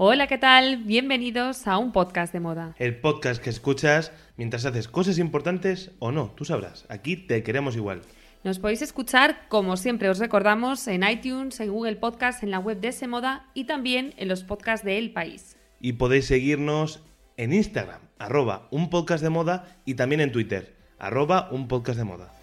Hola, ¿qué tal? Bienvenidos a un podcast de moda. El podcast que escuchas mientras haces cosas importantes o no, tú sabrás. Aquí te queremos igual. Nos podéis escuchar, como siempre os recordamos, en iTunes, en Google Podcast, en la web de Semoda y también en los podcasts de El País. Y podéis seguirnos en Instagram, arroba un podcast de moda y también en Twitter, arroba un podcast de moda.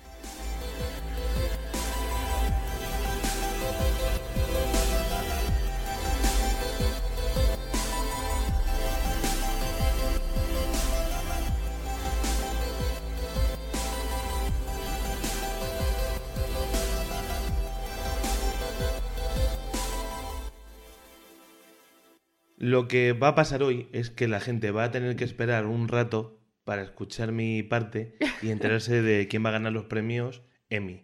Lo que va a pasar hoy es que la gente va a tener que esperar un rato para escuchar mi parte y enterarse de quién va a ganar los premios Emmy.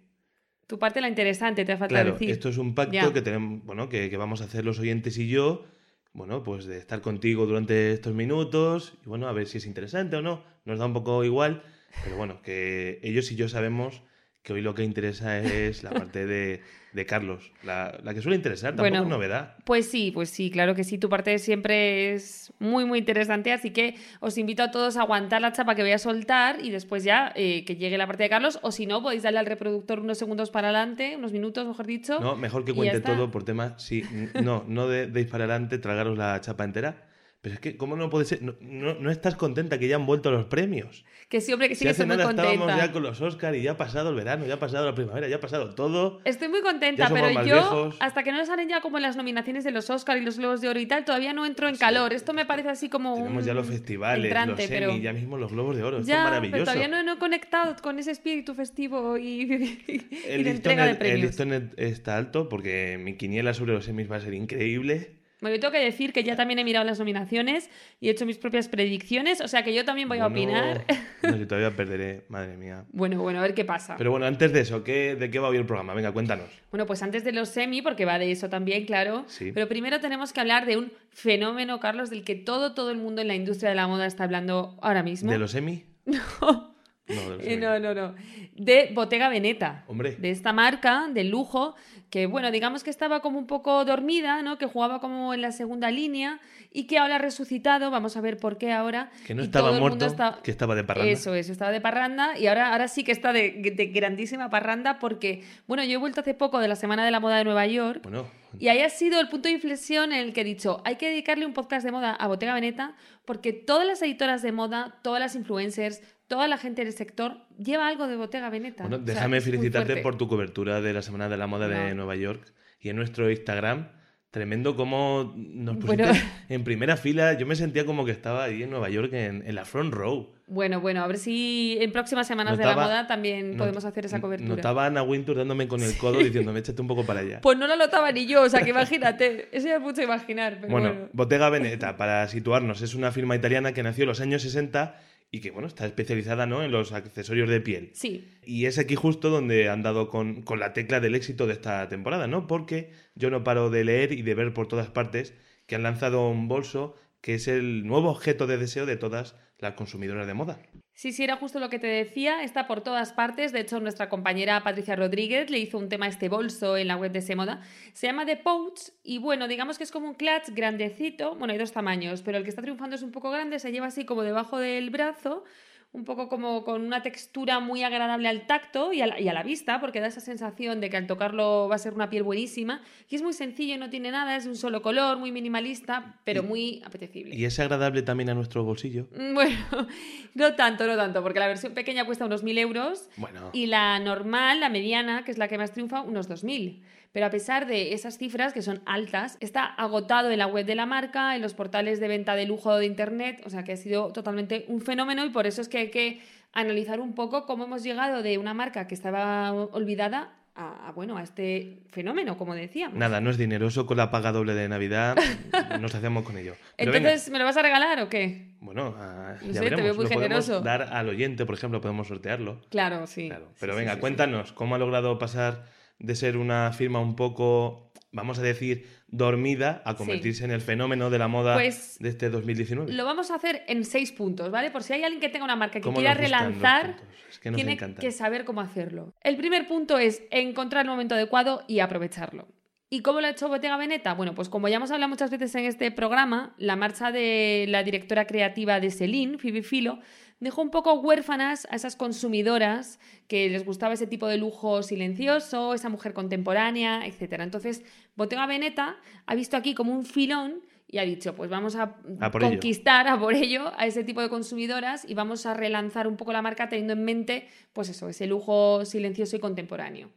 Tu parte la interesante, te ha faltado Claro, decir. esto es un pacto Ya. que tenemos, bueno, que, que vamos a hacer los oyentes y yo, bueno, pues de estar contigo durante estos minutos y bueno, a ver si es interesante o no. Nos da un poco igual, pero bueno, que ellos y yo sabemos que hoy lo que interesa es la parte de, de Carlos, la, la que suele interesar, tampoco Bueno, es novedad. Pues sí, pues sí, claro que sí, tu parte siempre es muy, muy interesante, así que os invito a todos a aguantar la chapa que voy a soltar y después ya eh, que llegue la parte de Carlos, o si no, podéis darle al reproductor unos segundos para adelante, unos minutos, mejor dicho. No, mejor que cuente todo por tema. Sí, no, no de, deis para adelante, tragaros la chapa entera. Pero es que, ¿cómo no puede ser? No, no, no estás contenta que ya han vuelto los premios. Que sí, hombre, que sí, si que estoy muy nada estábamos contenta. ya con los Oscars y ya ha pasado el verano, ya ha pasado la primavera, ya ha pasado todo. Estoy muy contenta, pero yo, viejos. hasta que no salen ya como las nominaciones de los Oscar y los Globos de Oro y tal, todavía no entro en calor. Esto me parece así como Tenemos un ya los festivales, entrante, los pero... Emmy, ya mismo los Globos de Oro. Esto Ya, es pero maravilloso. todavía no, no he conectado con ese espíritu festivo y, y el, de listón, entrega de el premios. listón es- está alto porque mi quiniela sobre los Emmys va a ser increíble. Bueno, yo tengo que decir que ya también he mirado las nominaciones y he hecho mis propias predicciones, o sea que yo también voy a Bueno, opinar. No, si todavía perderé, madre mía. Bueno, bueno, a ver qué pasa. Pero bueno, antes de eso, ¿qué, ¿de qué va hoy el programa? Venga, cuéntanos. Bueno, pues antes de los semi, porque va de eso también, claro. Sí. Pero primero tenemos que hablar de un fenómeno, Carlos, del que todo, todo el mundo en la industria de la moda está hablando ahora mismo. ¿De los Emmy? No. No, Eh, no, no, no. De Bottega Veneta. Hombre. De esta marca de lujo que, bueno, digamos que estaba como un poco dormida, ¿no? Que jugaba como en la segunda línea y que ahora ha resucitado. Vamos a ver por qué ahora. Que no Y estaba muerto, está- que estaba de parranda. Eso, eso, estaba de parranda y ahora, ahora sí que está de, de grandísima parranda porque, bueno, yo he vuelto hace poco de la Semana de la Moda de Nueva York Bueno, y ahí ha sido el punto de inflexión en el que he dicho, hay que dedicarle un podcast de moda a Bottega Veneta porque todas las editoras de moda, todas las influencers, toda la gente del sector lleva algo de Bottega Veneta. bueno O sea, déjame felicitarte por tu cobertura de la Semana de la Moda de. Nueva York y en nuestro Instagram. Tremendo como nos pusiste Bueno. en primera fila. Yo me sentía como que estaba ahí en Nueva York en, en la front row. Bueno, bueno, a ver si en próximas semanas de la moda también podemos hacer esa cobertura. Notaba a Ana Wintour dándome con el codo diciéndome, échate un poco para allá. Pues no lo notaba ni yo, o sea que imagínate, eso ya es mucho imaginar. Pero bueno, bueno, Bottega Veneta, para situarnos, es una firma italiana que nació en los años 60 y que, bueno, está especializada ¿no? en los accesorios de piel. Sí, Y es aquí justo donde han dado con, con la tecla del éxito de esta temporada, ¿no? Porque yo no paro de leer y de ver por todas partes que han lanzado un bolso que es el nuevo objeto de deseo de todas las consumidoras de moda. Sí, sí, era justo lo que te decía, está por todas partes. De hecho, nuestra compañera Patricia Rodríguez le hizo un tema a este bolso en la web de Semoda. Se llama The Pouch y bueno, digamos que es como un clutch grandecito. Bueno, hay dos tamaños, pero el que está triunfando es un poco grande, se lleva así como debajo del brazo, un poco como con una textura muy agradable al tacto y a la, y a la vista, porque da esa sensación de que al tocarlo va a ser una piel buenísima. Y es muy sencillo, no tiene nada, es de un solo color, muy minimalista, pero muy apetecible. Y es agradable también a nuestro bolsillo. Mm, Bueno, no tanto, no tanto, porque la versión pequeña cuesta unos 1.000 euros Bueno, y la normal, la mediana, que es la que más triunfa, unos 2.000. Pero a pesar de esas cifras, que son altas, está agotado en la web de la marca, en los portales de venta de lujo de Internet, o sea que ha sido totalmente un fenómeno y por eso es que hay que analizar un poco cómo hemos llegado de una marca que estaba olvidada a, bueno, a este fenómeno, como decíamos. Nada, no es dinero, eso con la paga doble de Navidad nos hacemos con ello. Entonces, ¿me lo vas a regalar o qué? Bueno, ah, No ya sé, te veremos. veo muy Lo podemos generoso. dar al oyente, por ejemplo, podemos sortearlo. Claro, sí. Claro. Pero sí, venga, sí, sí. cuéntanos, ¿cómo ha logrado pasar de ser una firma un poco, vamos a decir, dormida a convertirse en el fenómeno de la moda Pues, de este 2019? Lo vamos a hacer en seis puntos, ¿vale? Por si hay alguien que tenga una marca que ¿Cómo quiera relanzar? Es que tiene encantan. que saber cómo hacerlo. El primer punto es encontrar el momento adecuado y aprovecharlo. ¿Y cómo lo ha hecho Bottega Veneta? Bueno, pues como ya hemos hablado muchas veces en este programa, la marcha de la directora creativa de Celine, Phoebe Philo, dejó un poco huérfanas a esas consumidoras que les gustaba ese tipo de lujo silencioso, esa mujer contemporánea, etc. Entonces, Bottega Veneta ha visto aquí como un filón y ha dicho, pues vamos a, A por ello. conquistar a por ello a ese tipo de consumidoras y vamos a relanzar un poco la marca teniendo en mente, pues eso, ese lujo silencioso y contemporáneo.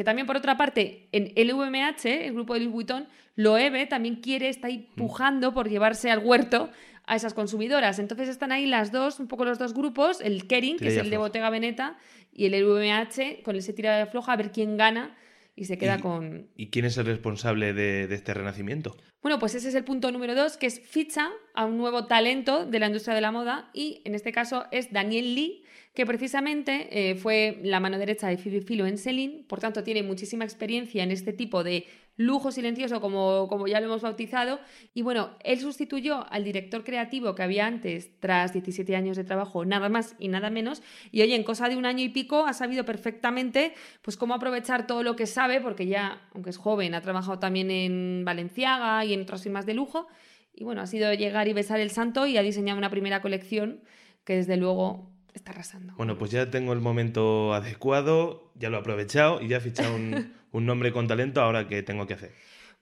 Que también, por otra parte, en LVMH, el grupo de Louis Vuitton, Loewe también quiere, está ahí Mm. pujando por llevarse al huerto a esas consumidoras. Entonces están ahí las dos, un poco los dos grupos, el Kering, que es el de. Bottega Veneta, y el LVMH, con ese tira de floja, a ver quién gana y se queda Y- con, ¿Y quién es el responsable de, de este renacimiento? bueno, pues ese es el punto número dos, que es ficha a un nuevo talento de la industria de la moda y en este caso es Daniel Lee, que precisamente eh, fue la mano derecha de Phoebe Philo en Celine, por tanto tiene muchísima experiencia en este tipo de lujo silencioso, como, como ya lo hemos bautizado, y bueno, él sustituyó al director creativo que había antes, tras 17 años de trabajo, nada más y nada menos, y oye, en cosa de un año y pico ha sabido perfectamente pues cómo aprovechar todo lo que sabe, porque ya, aunque es joven, ha trabajado también en Valenciaga y en otras firmas de lujo, y bueno, ha sido llegar y besar el santo y ha diseñado una primera colección que desde luego está arrasando. Bueno, pues ya tengo el momento adecuado, ya lo he aprovechado y ya he fichado un, un nombre con talento, ahora qué tengo que hacer.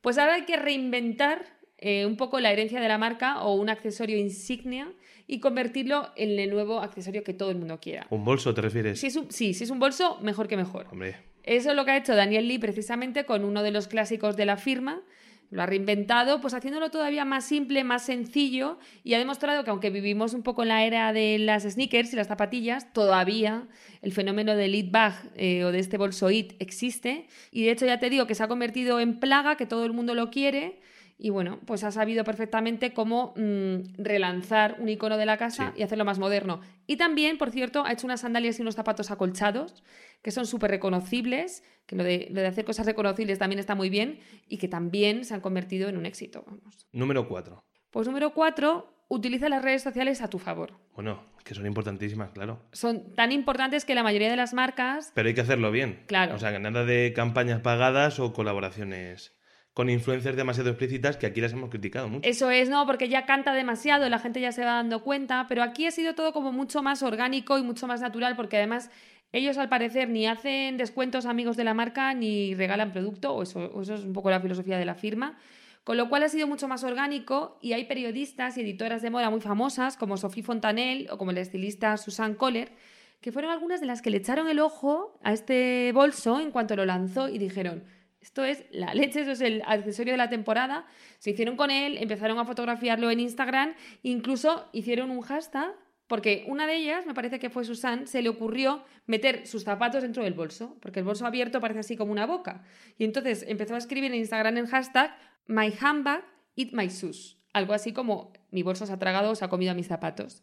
Pues ahora hay que reinventar eh, un poco la herencia de la marca o un accesorio insignia y convertirlo en el nuevo accesorio que todo el mundo quiera. ¿Un bolso te refieres? Si es un, sí, si es un bolso, mejor que mejor. Hombre, Eso es lo que ha hecho Daniel Lee precisamente con uno de los clásicos de la firma. Lo ha reinventado, pues haciéndolo todavía más simple, más sencillo y ha demostrado que aunque vivimos un poco en la era de las sneakers y las zapatillas, todavía el fenómeno del it bag eh, o de este bolso it existe. Y de hecho ya te digo que se ha convertido en plaga, que todo el mundo lo quiere y bueno, pues ha sabido perfectamente cómo mm, relanzar un icono de la casa Sí. y hacerlo más moderno. Y también, por cierto, ha hecho unas sandalias y unos zapatos acolchados que son súper reconocibles, que lo de, lo de hacer cosas reconocibles también está muy bien y que también se han convertido en un éxito. Vamos. número 4. Pues número cuatro, utiliza las redes sociales a tu favor. Bueno, que son importantísimas, claro. Son tan importantes que la mayoría de las marcas Pero hay que hacerlo bien. Claro. O sea, que nada de campañas pagadas o colaboraciones con influencers demasiado explícitas que aquí las hemos criticado mucho. Eso es, no, porque ya canta demasiado, la gente ya se va dando cuenta, pero aquí ha sido todo como mucho más orgánico y mucho más natural, porque además ellos al parecer ni hacen descuentos amigos de la marca ni regalan producto, o eso, eso es un poco la filosofía de la firma. Con lo cual ha sido mucho más orgánico y hay periodistas y editoras de moda muy famosas como Sophie Fontanel o como la estilista Susan Kohler, que fueron algunas de las que le echaron el ojo a este bolso en cuanto lo lanzó y dijeron, esto es la leche, eso es el accesorio de la temporada. Se hicieron con él, empezaron a fotografiarlo en Instagram, incluso hicieron un hashtag, porque una de ellas, me parece que fue Susan, se le ocurrió meter sus zapatos dentro del bolso, porque el bolso abierto parece así como una boca. Y entonces empezó a escribir en Instagram el hashtag My handbag, eat my shoes. Algo así como mi bolso se ha tragado o se ha comido a mis zapatos.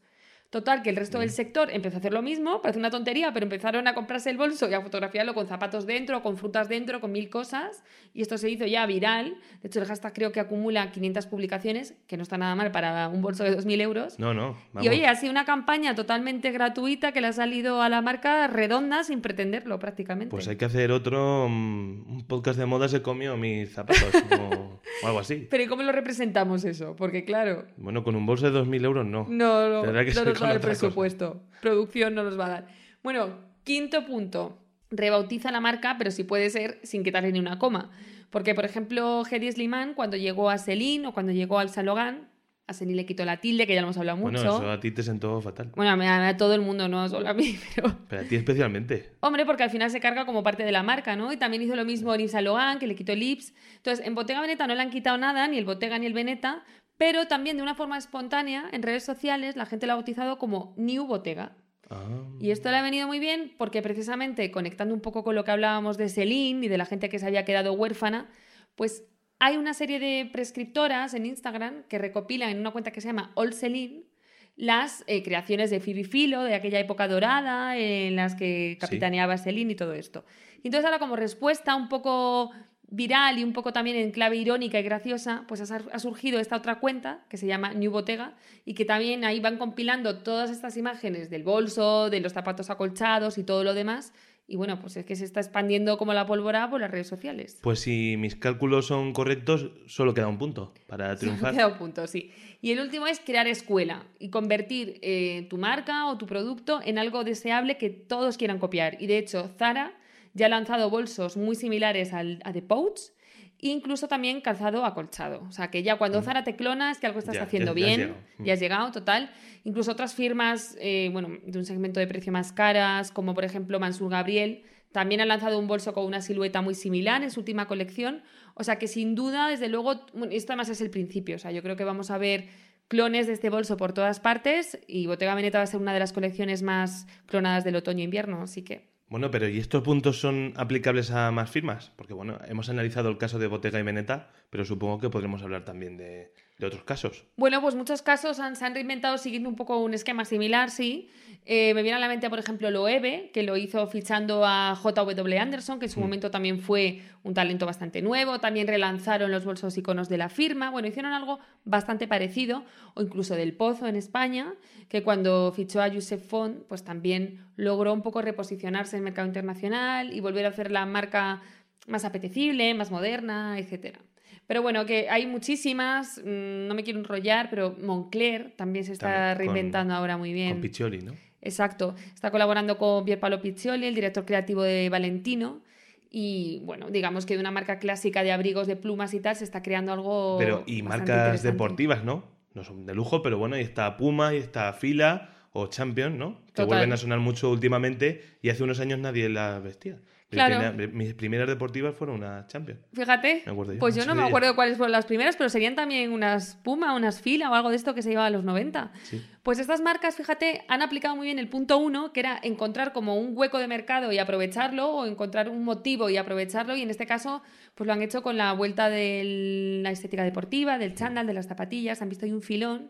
Total, que el resto del sector empezó a hacer lo mismo, parece una tontería, pero empezaron a comprarse el bolso y a fotografiarlo con zapatos dentro, con frutas dentro, con mil cosas, y esto se hizo ya viral. De hecho, el hashtag creo que acumula 500 publicaciones, que no está nada mal para un bolso de 2.000 euros. No, no. Vamos. Y oye, ha sido una campaña totalmente gratuita que le ha salido a la marca redonda sin pretenderlo prácticamente. Pues hay que hacer otro. mm, un podcast de moda se comió mis zapatos o, o algo así. Pero ¿y cómo lo representamos eso? Porque claro, Bueno, con un bolso de 2.000 euros no. No, no, Tendrá que no ser nos otra cosa. presupuesto. Producción no nos va a dar. Bueno, quinto punto. Rebautiza la marca, pero si puede ser sin quitarle ni una coma. Porque, por ejemplo, Hedy Sliman, cuando llegó a Celine o cuando llegó al Laurent, a Celine le quitó la tilde, que ya lo hemos hablado Bueno, mucho. eso a ti te sentó fatal. Bueno, a, todo el mundo, no solo a mí, pero... Pero a ti especialmente. Hombre, porque al final se carga como parte de la marca, ¿no? Y también hizo lo mismo en Yves Laurent, que le quitó el Ips. Entonces, en Bottega Veneta no le han quitado nada, ni el Bottega ni el Veneta, pero también de una forma espontánea, en redes sociales, la gente lo ha bautizado como New Bottega. Ah. Y esto le ha venido muy bien porque precisamente conectando un poco con lo que hablábamos de Celine y de la gente que se había quedado huérfana, pues hay una serie de prescriptoras en Instagram que recopilan en una cuenta que se llama All Celine las eh, creaciones de Phoebe Philo, de aquella época dorada en las que capitaneaba Celine y todo esto. Y entonces ahora como respuesta un poco viral y un poco también en clave irónica y graciosa, pues ha, surgido esta otra cuenta que se llama New Bottega y que también ahí van compilando todas estas imágenes del bolso, de los zapatos acolchados y todo lo demás y bueno, pues es que se está expandiendo como la pólvora por las redes sociales. Pues si mis cálculos son correctos, solo queda un punto para triunfar. Solo queda un punto, sí. Y el último es crear escuela y convertir eh, tu marca o tu producto en algo deseable que todos quieran copiar. Y de hecho, Zara ya ha lanzado bolsos muy similares al, a The Pouch incluso también calzado acolchado. O sea, que ya cuando mm. Zara te clona es que algo estás haciendo bien, ya has, llegado, total. Incluso otras firmas, eh, bueno, de un segmento de precio más caras, como por ejemplo Mansur Gabriel, también han lanzado un bolso con una silueta muy similar en su última colección. O sea que sin duda, desde luego, esto además es el principio. O sea, yo creo que vamos a ver clones de este bolso por todas partes y Bottega Veneta va a ser una de las colecciones más clonadas del otoño-invierno, así que bueno, pero ¿y estos puntos son aplicables a más firmas? Porque bueno, hemos analizado el caso de Bottega y Veneta, pero supongo que podremos hablar también de, de otros casos. Bueno, pues muchos casos han, se han reinventado siguiendo un poco un esquema similar, sí. Eh, me viene a la mente, por ejemplo, Loewe, que lo hizo fichando a J.W. Anderson, que en su mm. momento también fue un talento bastante nuevo. También relanzaron los bolsos iconos de la firma. Bueno, hicieron algo bastante parecido, o incluso del Pozo en España, que cuando fichó a Joseph Font, pues también logró un poco reposicionarse en el mercado internacional y volver a hacer la marca más apetecible, más moderna, etcétera. Pero bueno, que hay muchísimas, mm, no me quiero enrollar, pero Moncler también se está reinventando ahora muy bien. Con Piccioli, ¿no? Exacto, está colaborando con Pierpaolo Piccioli, el director creativo de Valentino. Y bueno, digamos que de una marca clásica de abrigos de plumas y tal se está creando algo. Pero, y marcas deportivas, ¿no? No son de lujo, pero bueno, ahí está Puma, y está Fila o Champion, ¿no? Que vuelven a sonar mucho últimamente y hace unos años nadie las vestía. Mis, primeras deportivas fueron unas Champions. Fíjate. Pues yo no me acuerdo cuáles fueron las primeras, pero serían también unas Puma, unas Fila o algo de esto que se llevaba a los 90. Pues estas marcas, fíjate, han aplicado muy bien el punto uno, que era encontrar como un hueco de mercado y aprovecharlo, o encontrar un motivo y aprovecharlo, y en este caso, pues lo han hecho con la vuelta de la estética deportiva, del chándal, de las zapatillas, han visto ahí un filón.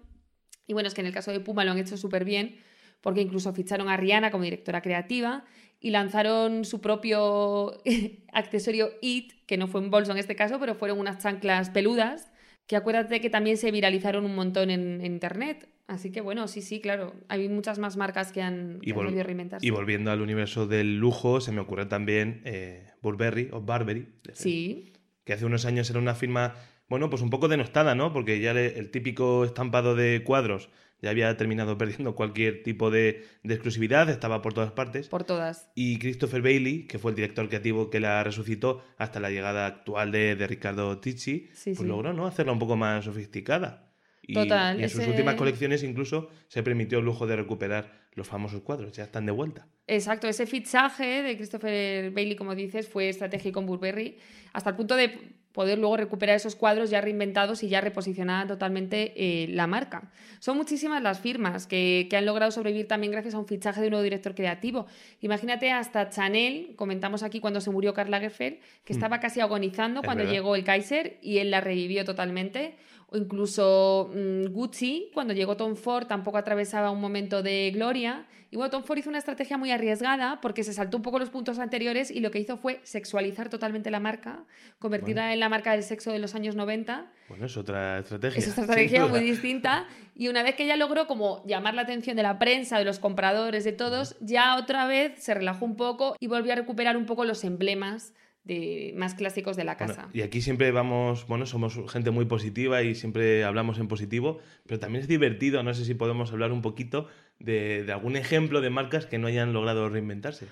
Y bueno, es que en el caso de Puma lo han hecho súper bien, porque incluso ficharon a Rihanna como directora creativa y lanzaron su propio accesorio IT, que no fue un bolso en este caso, pero fueron unas chanclas peludas, que acuérdate que también se viralizaron un montón en, internet. Así que bueno, sí, sí, claro, hay muchas más marcas que han, y reinventarse. Y volviendo al universo del lujo, se me ocurre también eh, Burberry o Barberry. Sí. Que hace unos años era una firma, bueno, pues un poco denostada, ¿no? Porque ya el típico estampado de cuadros ya había terminado perdiendo cualquier tipo de, exclusividad, estaba por todas partes. Por todas. Y Christopher Bailey, que fue el director creativo que la resucitó hasta la llegada actual de, Ricardo Ticci, pues logró ¿no? hacerla un poco más sofisticada. Y, Total, y en sus últimas colecciones incluso se permitió el lujo de recuperar los famosos cuadros, ya están de vuelta. Exacto, ese fichaje de Christopher Bailey, como dices, fue estratégico en Burberry, hasta el punto de poder luego recuperar esos cuadros ya reinventados y ya reposicionada totalmente eh, la marca. Son muchísimas las firmas que, han logrado sobrevivir también gracias a un fichaje de un nuevo director creativo. Imagínate hasta Chanel, comentamos aquí cuando se murió Karl Lagerfeld, que mm. estaba casi agonizando cuando llegó el Kaiser y él la revivió totalmente. O incluso mm, Gucci, cuando llegó Tom Ford, tampoco atravesaba un momento de gloria. Y bueno, Tom Ford hizo una estrategia muy arriesgada porque se saltó un poco los puntos anteriores y lo que hizo fue sexualizar totalmente la marca, convertirla en la marca del sexo de los años 90. Bueno, es otra estrategia. Es otra estrategia muy distinta. Y una vez que ya logró como llamar la atención de la prensa, de los compradores, de todos, ya otra vez se relajó un poco y volvió a recuperar un poco los emblemas de, más clásicos de la casa. y aquí siempre vamos, bueno, somos gente muy positiva y siempre hablamos en positivo, pero también es divertido, no sé si podemos hablar un poquito de, algún ejemplo de marcas que no hayan logrado reinventarse.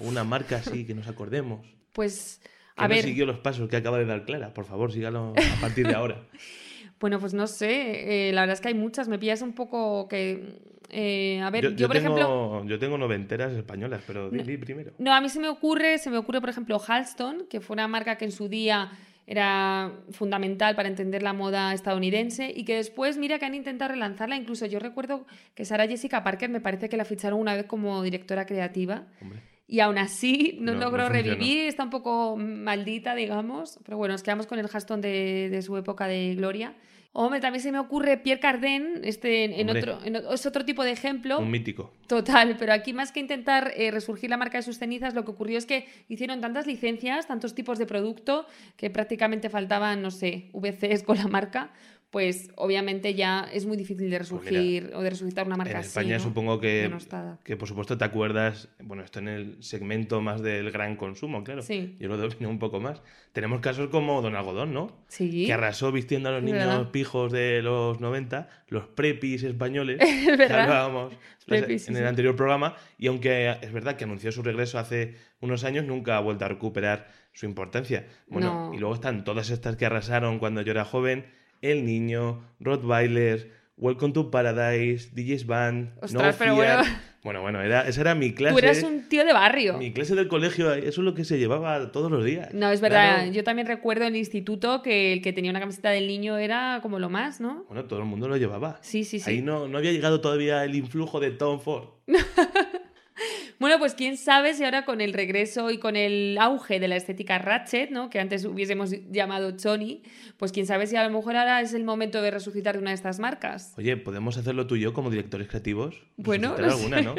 Una marca así que nos acordemos. Pues, a ver. siguió los pasos que acaba de dar Clara, por favor, sígalo a partir de ahora. bueno, pues no sé, eh, la verdad es que hay muchas, me pillas un poco que eh, a ver, yo, por ejemplo. Yo tengo noventeras españolas, pero no, primero. No, a mí se me ocurre, se me ocurre, por ejemplo, Halston, que fue una marca que en su día era fundamental para entender la moda estadounidense y que después, mira que han intentado relanzarla. Incluso yo recuerdo que Sara Jessica Parker me parece que la ficharon una vez como directora creativa. Y aún así no, logró revivir, está un poco maldita, digamos. Pero bueno, nos quedamos con el Haston de, de su época de gloria. Hombre, también se me ocurre Pierre Cardin, este, en otro, es otro tipo de ejemplo. Un mítico. Total, pero aquí más que intentar eh, resurgir la marca de sus cenizas, lo que ocurrió es que hicieron tantas licencias, tantos tipos de producto, que prácticamente faltaban, no sé, VCs con la marca, pues obviamente ya es muy difícil de pues resurgir o de resucitar una marca en así. España supongo que, que por supuesto te acuerdas, bueno, esto en el segmento más del gran consumo, claro. Sí. Yo lo domino un poco más. Tenemos casos como Don Algodón, ¿no? Sí. Que arrasó vistiendo a los niños pijos de los 90, los prepis españoles. es verdad. hablábamos en el anterior programa. Y aunque es verdad que anunció su regreso hace unos años, nunca ha vuelto a recuperar su importancia. Bueno, y luego están todas estas que arrasaron cuando yo era joven el Niño, Rottweiler, Welcome to Paradise, DJ's Band, Ostras, pero bueno. Bueno, bueno, era, esa era mi clase. Tú eras un tío de barrio. Mi clase del colegio, eso es lo que se llevaba todos los días. No, es verdad. Yo también recuerdo en el instituto que el que tenía una camiseta del niño era como lo más, ¿no? Bueno, todo el mundo lo llevaba. Sí, sí, sí. Ahí no, no había llegado todavía el influjo de Tom Ford. Bueno, pues quién sabe si ahora con el regreso y con el auge de la estética Ratchet, ¿no? que antes hubiésemos llamado Sony, pues quién sabe si a lo mejor ahora es el momento de resucitar una de estas marcas. Oye, ¿podemos hacerlo tú y yo como directores creativos? Bueno, no alguna, ¿no?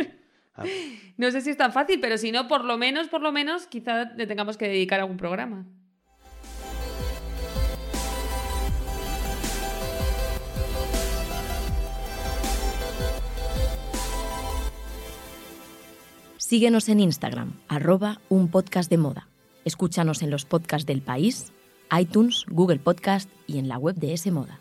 Ah. No sé si es tan fácil, pero si no, por lo menos, por lo menos, quizá le tengamos que dedicar algún programa. Síguenos en Instagram, arroba un podcast de moda. Escúchanos en los podcasts del país, iTunes, Google Podcast y en la web de S Moda.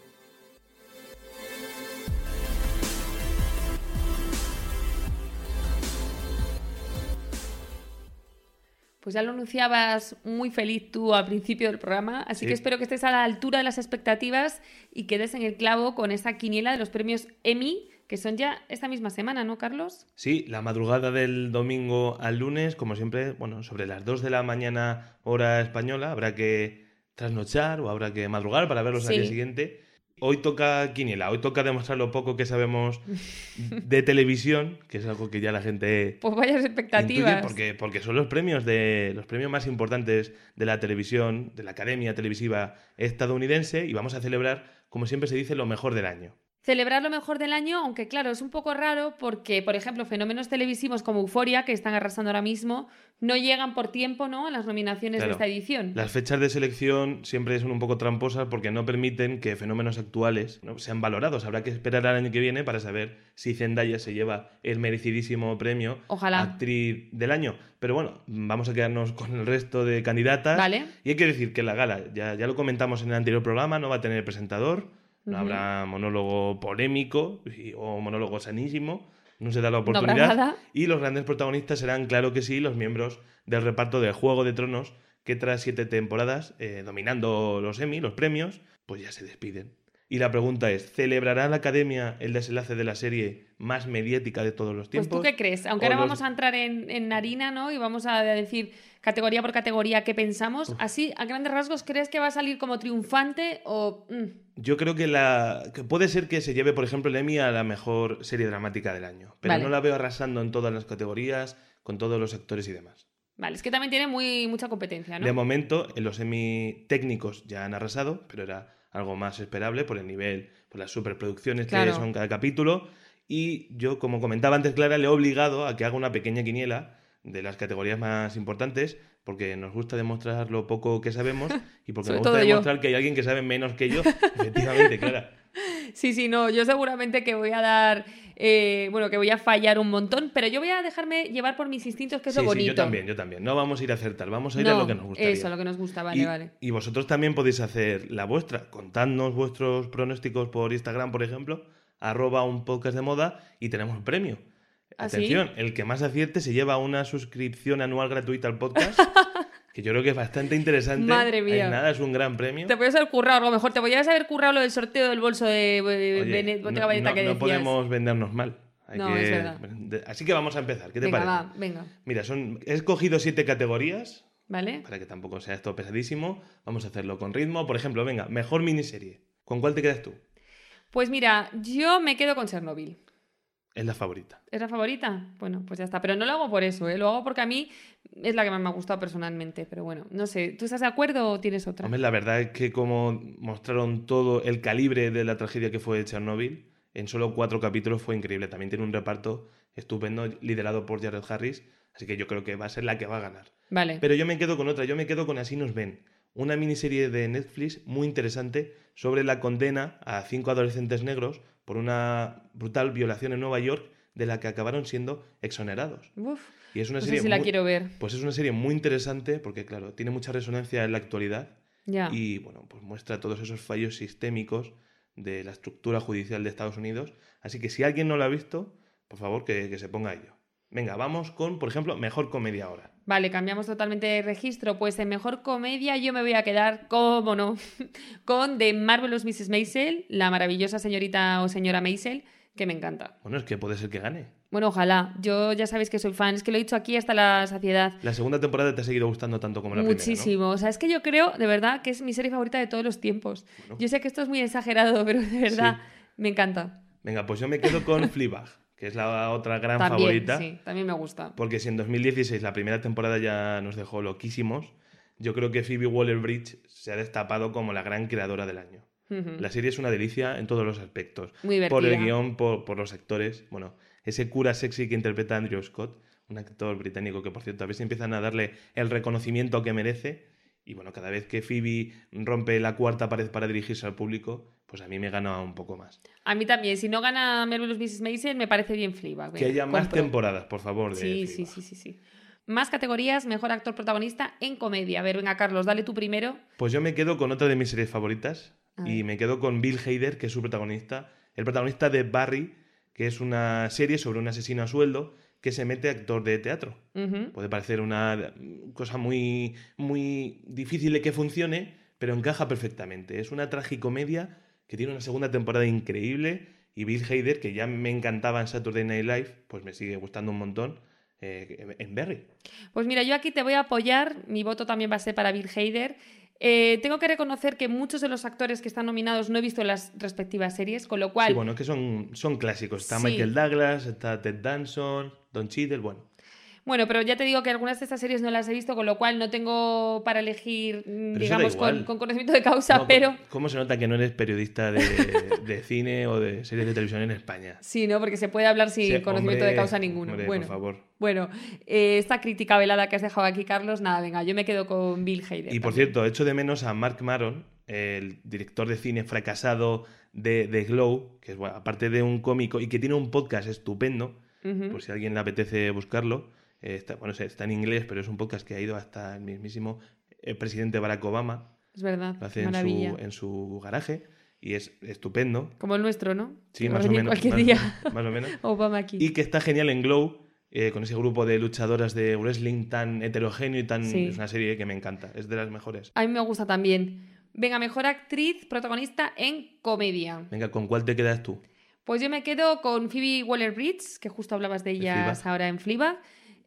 Pues ya lo anunciabas muy feliz tú al principio del programa, así que espero que estés a la altura de las expectativas y quedes en el clavo con esa quiniela de los premios Emmy que son ya esta misma semana, ¿no, Carlos? Sí, la madrugada del domingo al lunes, como siempre, bueno, sobre las 2 de la mañana hora española, habrá que trasnochar o habrá que madrugar para verlos al día siguiente. Hoy toca Quiniela, hoy toca demostrar lo poco que sabemos de televisión, que es algo que ya la gente. Pues vayas expectativas. porque, porque son los premios de los premios más importantes de la televisión, de la Academia Televisiva estadounidense, y vamos a celebrar, como siempre se dice, lo mejor del año celebrar lo mejor del año, aunque claro, es un poco raro porque, por ejemplo, fenómenos televisivos como Euforia, que están arrasando ahora mismo, no llegan por tiempo ¿no? a las nominaciones de esta edición. Las fechas de selección siempre son un poco tramposas porque no permiten que fenómenos actuales ¿no? sean valorados. Habrá que esperar al año que viene para saber si Zendaya se lleva el merecidísimo premio Ojalá. actriz del año. Pero bueno, vamos a quedarnos con el resto de candidatas. Vale. Y hay que decir que la gala, ya, ya lo comentamos en el anterior programa, no va a tener presentador no habrá monólogo polémico o monólogo sanísimo. No se da la oportunidad. y los grandes protagonistas serán, claro que sí, los miembros del reparto de Juego de Tronos, que tras siete temporadas eh, dominando los Emmy, los premios, pues ya se despiden. Y la pregunta es, ¿celebrará la Academia el desenlace de la serie más mediática de todos los tiempos? Pues tú qué crees, aunque ahora vamos a entrar en, en, harina, ¿no? Y vamos a decir categoría por categoría qué pensamos. Así, a grandes rasgos, ¿crees que va a salir como triunfante o...? Mm? Yo creo que, la, que puede ser que se lleve, por ejemplo, el Emmy a la mejor serie dramática del año. Pero no la veo arrasando en todas las categorías, con todos los actores y demás. Vale, es que también tiene muy, mucha competencia, ¿no? De momento, en los Emmy técnicos ya han arrasado, pero era algo más esperable por el nivel, por las superproducciones que son cada capítulo. Y yo, como comentaba antes Clara, le he obligado a que haga una pequeña quiniela de las categorías más importantes, porque nos gusta demostrar lo poco que sabemos y porque nos gusta demostrar que hay alguien que sabe menos que yo. Efectivamente, Clara. Sí, sí, no, yo seguramente que voy a dar, eh, bueno, que voy a fallar un montón, pero yo voy a dejarme llevar por mis instintos, que es lo bonito. Sí, yo también, yo también. No vamos a ir a acertar, vamos a ir a lo que nos gusta. Eso, a lo que nos gusta, vale, vale. Y vosotros también podéis hacer la vuestra. Contadnos vuestros pronósticos por Instagram, por ejemplo, arroba un podcast de moda y tenemos un premio. ¿Ah, Atención, el que más acierte se lleva una suscripción anual gratuita al podcast. que yo creo que es bastante interesante. Madre mía. nada, es un gran premio. Te podías haber currado, a lo mejor te podías haber currado lo del sorteo del bolso de Oye, no, que no podemos vendernos mal. no, es Así que vamos a empezar. ¿Qué te venga, parece? Va, venga. Mira, son... he escogido siete categorías ¿Vale? para que tampoco sea esto pesadísimo. Vamos a hacerlo con ritmo. Por ejemplo, venga, mejor miniserie. ¿Con cuál te quedas tú? Pues mira, yo me quedo con Chernobyl. Es la favorita. ¿Es la favorita? Bueno, pues ya está. Pero no lo hago por eso, ¿eh? Lo hago porque a mí es la que más me ha gustado personalmente. Pero bueno, no sé. ¿Tú estás de acuerdo o tienes otra? Hombre, la verdad es que como mostraron todo el calibre de la tragedia que fue Chernobyl, en solo cuatro capítulos fue increíble. También tiene un reparto estupendo liderado por Jared Harris, así que yo creo que va a ser la que va a ganar. Vale. Pero yo me quedo con otra, yo me quedo con Así nos ven, una miniserie de Netflix muy interesante sobre la condena a cinco adolescentes negros por una brutal violación en Nueva York de la que acabaron siendo exonerados. Uf, Y es una no serie sé si la muy- quiero ver. pues es una serie muy interesante porque claro, tiene mucha resonancia en la actualidad Ya. y bueno, pues muestra todos esos fallos sistémicos de la estructura judicial de Estados Unidos. Así que si alguien no lo ha visto, por favor que, que se ponga a ello. Venga, vamos con, por ejemplo, mejor comedia ahora. Vale, cambiamos totalmente de registro. Pues en mejor comedia yo me voy a quedar, cómo no, con The Marvelous Mrs. Maisel, la maravillosa señorita o señora Maisel, que me encanta. Bueno, es que puede ser que gane. Bueno, ojalá. Yo ya sabéis que soy fan, es que lo he dicho aquí hasta la saciedad. La segunda temporada te ha seguido gustando tanto como la primera, Muchísimo. O sea, es que yo creo, de verdad, que es mi serie favorita de todos los tiempos. Bueno. Yo sé que esto es muy exagerado, pero de verdad Sí. me encanta. Venga, pues yo me quedo con Fleabag, que es la otra gran También, favorita. sí, también me gusta. Porque si en 2016 la primera temporada ya nos dejó loquísimos, yo creo que Phoebe Waller-Bridge se ha destapado como la gran creadora del año. La serie es una delicia en todos los aspectos. Muy Por el guion, por, por los actores. Bueno, ese cura sexy que interpreta Andrew Scott, un actor británico que, por cierto, a veces empiezan a darle el reconocimiento que merece. Y bueno, cada vez que Phoebe rompe la cuarta pared para dirigirse al público, pues a mí me gana un poco más. A mí también. Si no gana Marvelous Mrs. Maisel, me parece bien Fleabag. que haya más compro. temporadas, por favor. De Sí, sí, sí, sí, sí. Más categorías, mejor actor protagonista en comedia. A ver, venga, Carlos, dale tú primero. Pues yo me quedo con otra de mis series favoritas y me quedo con Bill Hader, que es su protagonista, el protagonista de Barry, que es una serie sobre un asesino a sueldo que se mete actor de teatro. Puede parecer una cosa muy, muy difícil de que funcione, pero encaja perfectamente. Es una tragicomedia que tiene una segunda temporada increíble y Bill Hader, que ya me encantaba en Saturday Night Live, pues me sigue gustando un montón eh, en Barry. Pues mira, yo aquí te voy a apoyar. Mi voto también va a ser para Bill Hader. Eh, tengo que reconocer que muchos de los actores que están nominados no he visto las respectivas series, con lo cual Sí, bueno, que son, son clásicos. Está Sí. Michael Douglas, está Ted Danson, Don Cheadle, bueno. Bueno, pero ya te digo que algunas de estas series no las he visto, con lo cual no tengo para elegir, mm, Pero digamos, con, conocimiento de causa, No, pero ¿Cómo se nota que no eres periodista de, de cine o de series de televisión en España? sí, ¿no? Porque se puede hablar sin Sí, conocimiento hombre, de causa ninguno. hombre, bueno, por favor. bueno eh, esta crítica velada que has dejado aquí, Carlos, nada, venga, yo me quedo con Bill Hader. Y por cierto, echo de menos a Mark Maron, el director de cine fracasado de, de Glow, que es, bueno, aparte de un cómico y que tiene un podcast estupendo, Por si a alguien le apetece buscarlo. eh, está, bueno, está en inglés, pero es un podcast que ha ido hasta el mismísimo eh, presidente Barack Obama. Es verdad, Lo hace en su, en su garaje y es estupendo. Como el nuestro, ¿no? Sí, más o menos. Cualquier más- día. Más o menos. Obama aquí. Y que está genial en Glow, eh, con ese grupo de luchadoras de wrestling tan heterogéneo y tan... Sí. Es una serie que me encanta, es de las mejores. A mí me gusta también. Venga, mejor actriz protagonista en comedia. Venga, ¿con cuál te quedas tú? Pues yo me quedo con Phoebe Waller-Bridge, que justo hablabas de ellas Fleabag. ahora en Fleabag.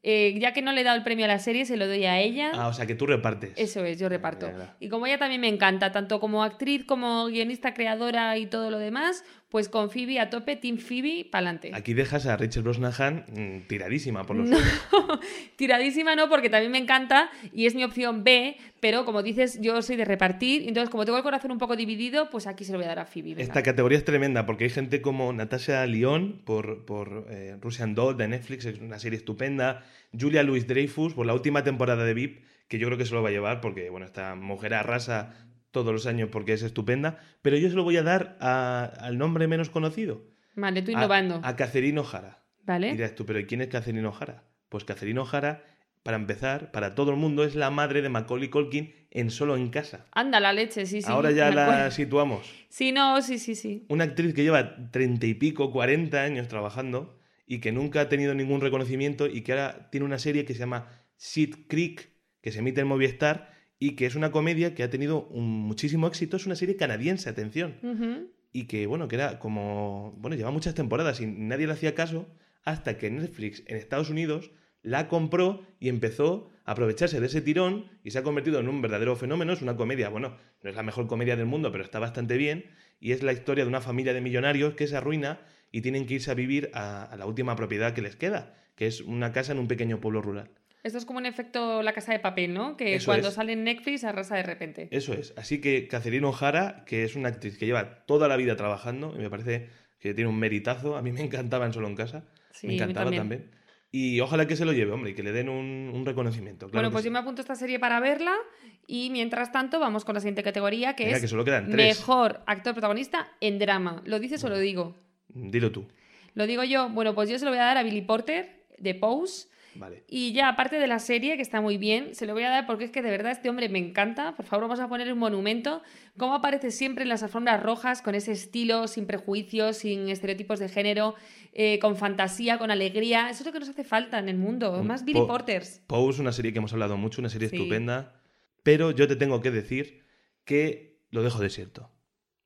Eh, ya que no le he dado el premio a la serie, se lo doy a ella. Ah, o sea, que tú repartes. Eso es, yo reparto. Y como ella también me encanta, tanto como actriz, como guionista, creadora y todo lo demás, pues con Phoebe a tope, Team Phoebe, pa'lante. Aquí dejas a Rachel Brosnahan mm, tiradísima por los No. Tiradísima no, porque también me encanta y es mi opción B, pero como dices, yo soy de repartir, entonces como tengo el corazón un poco dividido, pues aquí se lo voy a dar a Phoebe. venga. Esta categoría es tremenda porque hay gente como Natasha Lyon por, por eh, Russian Doll de Netflix, es una serie estupenda. Julia Louis Dreyfus por la última temporada de VIP, que yo creo que se lo va a llevar porque, bueno, esta mujer arrasa todos los años porque es estupenda. Pero yo se lo voy a dar a- al nombre menos conocido. Vale, tú a- innovando. A, Catherine O'Hara. ¿Vale? Dirás tú, pero ¿y quién es Catherine O'Hara? Pues Catherine O'Hara, para empezar, para todo el mundo, es la madre de Macaulay Culkin en Solo en Casa. Anda, la leche, sí, sí. Ahora ya la acuerdo. situamos. Sí, no, sí, sí, sí. Una actriz que lleva treinta y pico, 40 años trabajando y que nunca ha tenido ningún reconocimiento y que ahora tiene una serie que se llama Sid Creek, que se emite en Movistar y que es una comedia que ha tenido un muchísimo éxito. Es una serie canadiense, atención. Y que, bueno, que era como... Bueno, lleva muchas temporadas y nadie le hacía caso hasta que Netflix en Estados Unidos la compró y empezó a aprovecharse de ese tirón y se ha convertido en un verdadero fenómeno. Es una comedia, bueno, no es la mejor comedia del mundo, pero está bastante bien. Y es la historia de una familia de millonarios que se arruina y tienen que irse a vivir a, a la última propiedad que les queda, que es una casa en un pequeño pueblo rural. Esto es como un efecto La Casa de Papel, ¿no? Que Eso cuando es. sale en Netflix arrasa de repente. Eso es. Así que Catherine O'Hara, que es una actriz que lleva toda la vida trabajando, y me parece que tiene un meritazo. A mí me encantaba en Solo en Casa. Sí, me encantaba también. también. Y ojalá que se lo lleve, hombre, y que le den un, un reconocimiento. Claro bueno, pues sí. yo me apunto a esta serie para verla y mientras tanto vamos con la siguiente categoría que Venga, es que solo quedan tres. mejor actor protagonista en drama. ¿Lo dices o lo digo? Dilo tú. Lo digo yo. Bueno, pues yo se lo voy a dar a Billy Porter de Pose. Vale. Y ya, aparte de la serie, que está muy bien, se lo voy a dar porque es que de verdad este hombre me encanta. Por favor, vamos a poner un monumento. Cómo aparece siempre en las alfombras rojas, con ese estilo, sin prejuicios, sin estereotipos de género, eh, con fantasía, con alegría. Eso es lo que nos hace falta en el mundo. Un Más Billy po- Porters. Pose, una serie que hemos hablado mucho, una serie Sí. estupenda. Pero yo te tengo que decir que lo dejo desierto.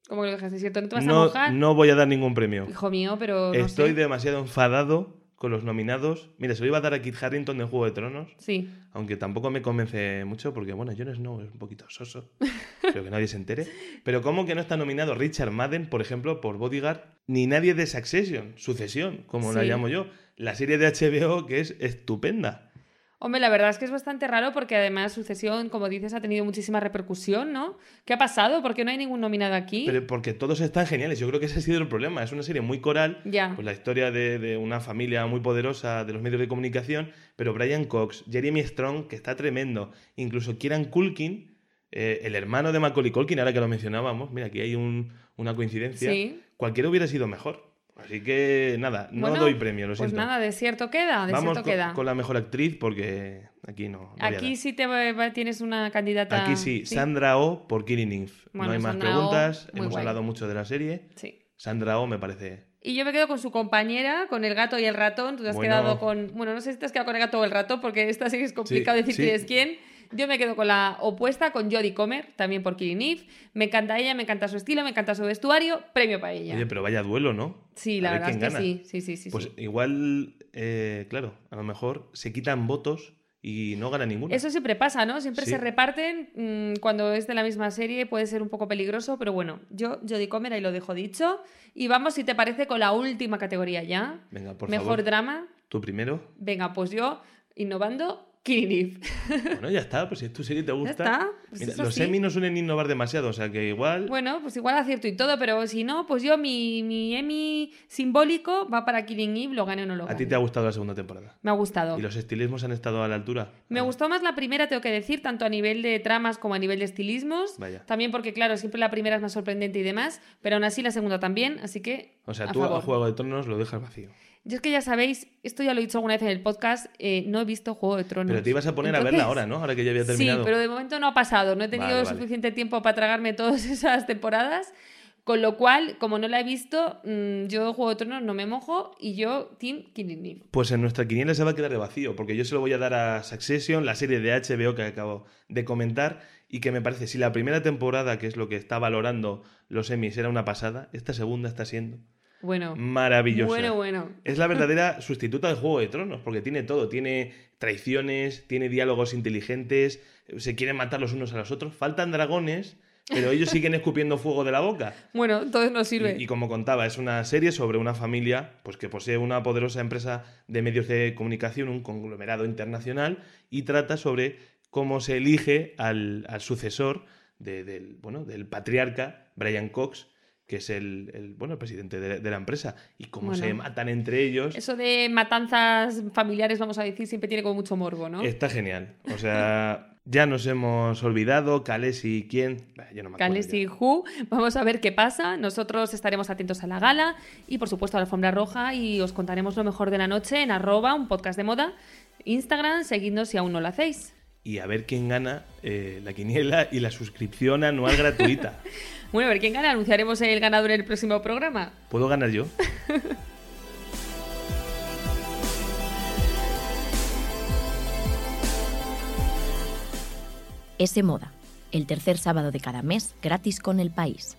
¿Cómo que lo dejas cierto? ¿No te vas a No, mojar? no voy a dar ningún premio. Hijo mío, pero no Estoy sé. demasiado enfadado con los nominados. Mira, se lo iba a dar a Kit Harrington de Juego de Tronos. Sí. Aunque tampoco me convence mucho porque, bueno, Jon Snow es un poquito soso. Creo que nadie se entere. Pero ¿cómo que no está nominado Richard Madden, por ejemplo, por Bodyguard? Ni nadie de Succession, Sucesión, como la llamo yo. La serie de HBO que es estupenda. Hombre, la verdad es que es bastante raro porque además Sucesión, como dices, ha tenido muchísima repercusión, ¿no? ¿Qué ha pasado? ¿Por qué no hay ningún nominado aquí? Pero porque todos están geniales. Yo creo que ese ha sido el problema. Es una serie muy coral. Ya. Pues la historia de, de una familia muy poderosa de los medios de comunicación. Pero Brian Cox, Jeremy Strong, que está tremendo. Incluso Kieran Culkin, eh, el hermano de Macaulay Culkin, ahora que lo mencionábamos. Mira, aquí hay un- una coincidencia. Sí. Cualquiera hubiera sido mejor. Así que nada, no Bueno, doy premio, lo Pues siento. nada, desierto queda, desierto Vamos con, queda. con la mejor actriz porque aquí no. Aquí sí te tienes una candidata. Aquí sí, Sandra Oh por Killing. Bueno, no hay más Sandra preguntas. Hemos guay. hablado mucho de la serie. Sí. Sandra Oh me parece Y yo me quedo con su compañera, con el gato y el ratón. Tú te has Bueno. quedado con. Bueno, no sé si te has quedado con el gato o el ratón, porque esta sí que es complicado Sí, decir sí. quién es quién. Yo me quedo con la opuesta, con Jodie Comer, también por Killing Eve. Me encanta ella, me encanta su estilo, me encanta su vestuario. Premio para ella. Oye, pero vaya duelo, ¿no? sí, la ver verdad es que sí. Sí, sí, sí. Pues sí. igual, eh, claro, a lo mejor se quitan votos y no gana ninguno. Eso siempre pasa, ¿no? Siempre Sí. se reparten mm, cuando es de la misma serie, puede ser un poco peligroso, pero bueno, yo, Jodie Comer, ahí lo dejo dicho. Y vamos, si te parece, con la última categoría ya. Venga, por Mejor favor. drama. Tú primero. Venga, pues yo, innovando, Killing Eve. Bueno, ya está, pues si es tu serie te gusta. está, pues Mira, es los semis no suelen innovar demasiado, o sea que igual. Bueno, pues igual acierto y todo, pero si no, pues yo mi, mi Emmy simbólico va para Killing Eve, lo gane o no lo a gane. ti te ha gustado la segunda temporada. Me ha gustado. ¿Y los estilismos han estado a la altura? Me Ah, gustó más la primera, tengo que decir, tanto a nivel de tramas como a nivel de estilismos. Vaya. También porque, claro, siempre la primera es más sorprendente y demás, pero aún así la segunda también, así que. O sea, a tú favor. a Juego de Tronos lo dejas vacío. Yo es que ya sabéis, esto ya lo he dicho alguna vez en el podcast, eh, no he visto Juego de Tronos. Pero te ibas a poner a verla ahora, ¿no? Ahora que ya había terminado. Sí, pero de momento no ha pasado. No he tenido Vale, vale. suficiente tiempo para tragarme todas esas temporadas. Con lo cual, como no la he visto, mm, yo Juego de Tronos no me mojo y yo Team Eve. Pues en nuestra quiniela se va a quedar de vacío, porque yo se lo voy a dar a Succession, la serie de HBO que acabo de comentar, y que me parece, si la primera temporada, que es lo que está valorando los Emmys, era una pasada, esta segunda está siendo Bueno, maravillosa. bueno, bueno. Es la verdadera sustituta de Juego de Tronos, porque tiene todo, tiene traiciones, tiene diálogos inteligentes, se quieren matar los unos a los otros, faltan dragones, pero ellos siguen escupiendo fuego de la boca. Bueno, entonces nos sirve. Y, y como contaba, es una serie sobre una familia pues, que posee una poderosa empresa de medios de comunicación, un conglomerado internacional, y trata sobre cómo se elige al, al sucesor de- del, bueno, del patriarca Brian Cox, que es el, el, bueno, el presidente de, de la empresa, y cómo Bueno. se matan entre ellos. Eso de matanzas familiares, vamos a decir, siempre tiene como mucho morbo, ¿no? Está genial. O sea, ya nos hemos olvidado, Calesi, ¿quién? Yo no me y Who. Vamos a ver qué pasa. Nosotros estaremos atentos a la gala y, por supuesto, a la alfombra roja y os contaremos lo mejor de la noche en arroba, un podcast de moda. Instagram, seguidnos si aún no lo hacéis. Y a ver quién gana eh, la quiniela y la suscripción anual gratuita. Bueno, a ver quién gana. Anunciaremos el ganador en el próximo programa. ¿Puedo ganar yo? S Moda, el tercer sábado de cada mes gratis con el país.